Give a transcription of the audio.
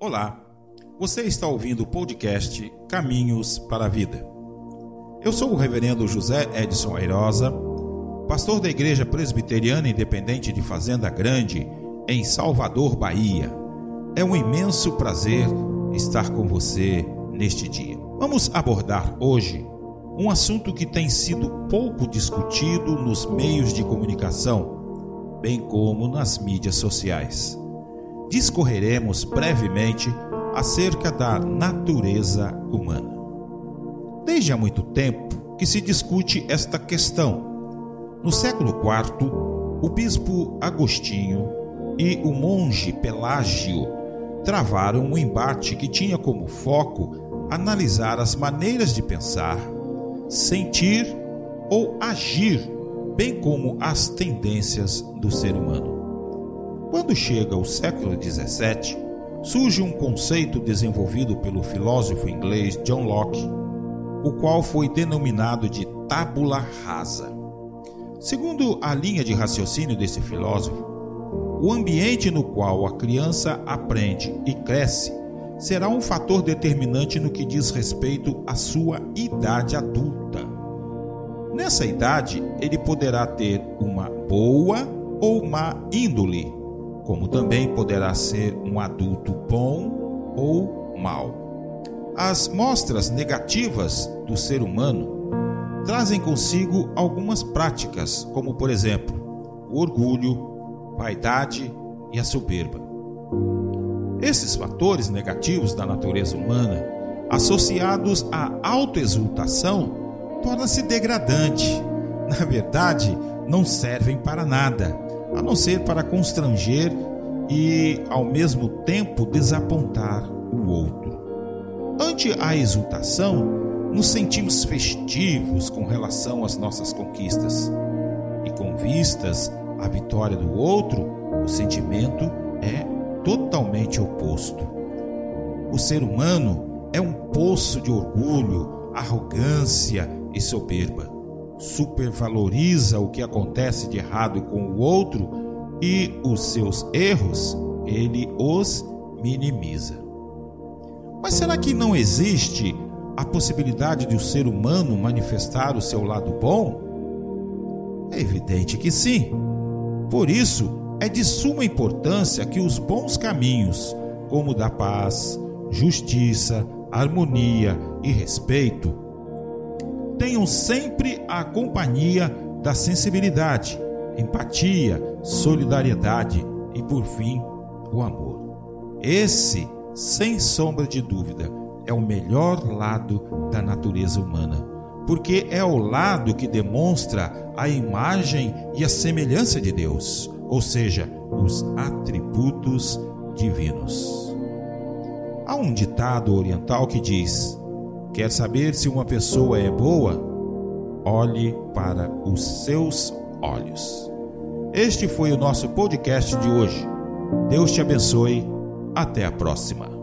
Olá, você está ouvindo o podcast Caminhos para a Vida. Eu sou o Reverendo José Edson Airosa, pastor da Igreja Presbiteriana Independente de Fazenda Grande, em Salvador, Bahia. É um imenso prazer estar com você neste dia. Vamos abordar hoje um assunto que tem sido pouco discutido nos meios de comunicação, bem como nas mídias sociais. Discorreremos brevemente acerca da natureza humana. Desde há muito tempo que se discute esta questão. No século IV, o bispo Agostinho e o monge Pelágio travaram um embate que tinha como foco analisar as maneiras de pensar, sentir ou agir, bem como as tendências do ser humano. Quando chega o século XVII, surge um conceito desenvolvido pelo filósofo inglês John Locke, o qual foi denominado de tábula rasa. Segundo a linha de raciocínio desse filósofo, o ambiente no qual a criança aprende e cresce será um fator determinante no que diz respeito à sua idade adulta. Nessa idade, ele poderá ter uma boa ou má índole, como também poderá ser um adulto bom ou mau. As mostras negativas do ser humano trazem consigo algumas práticas, como por exemplo, o orgulho, vaidade e a soberba. Esses fatores negativos da natureza humana, associados à autoexultação, tornam-se degradante. Na verdade, não servem para nada, a não ser para constranger e, ao mesmo tempo, desapontar o outro. Ante a exultação, nos sentimos festivos com relação às nossas conquistas. E com vistas à vitória do outro, o sentimento é totalmente oposto. O ser humano é um poço de orgulho, arrogância e soberba. Supervaloriza o que acontece de errado com o outro e os seus erros ele os minimiza. Mas será que não existe a possibilidade de o ser humano manifestar o seu lado bom? É evidente que sim. Por isso, é de suma importância que os bons caminhos, como o da paz, justiça, harmonia e respeito, tenham sempre a companhia da sensibilidade, empatia, solidariedade e, por fim, o amor. Esse, sem sombra de dúvida, é o melhor lado da natureza humana, porque é o lado que demonstra a imagem e a semelhança de Deus ou seja, os atributos divinos. Há um ditado oriental que diz: Quer saber se uma pessoa é boa? Olhe para os seus olhos. Este foi o nosso podcast de hoje. Deus te abençoe. Até a próxima.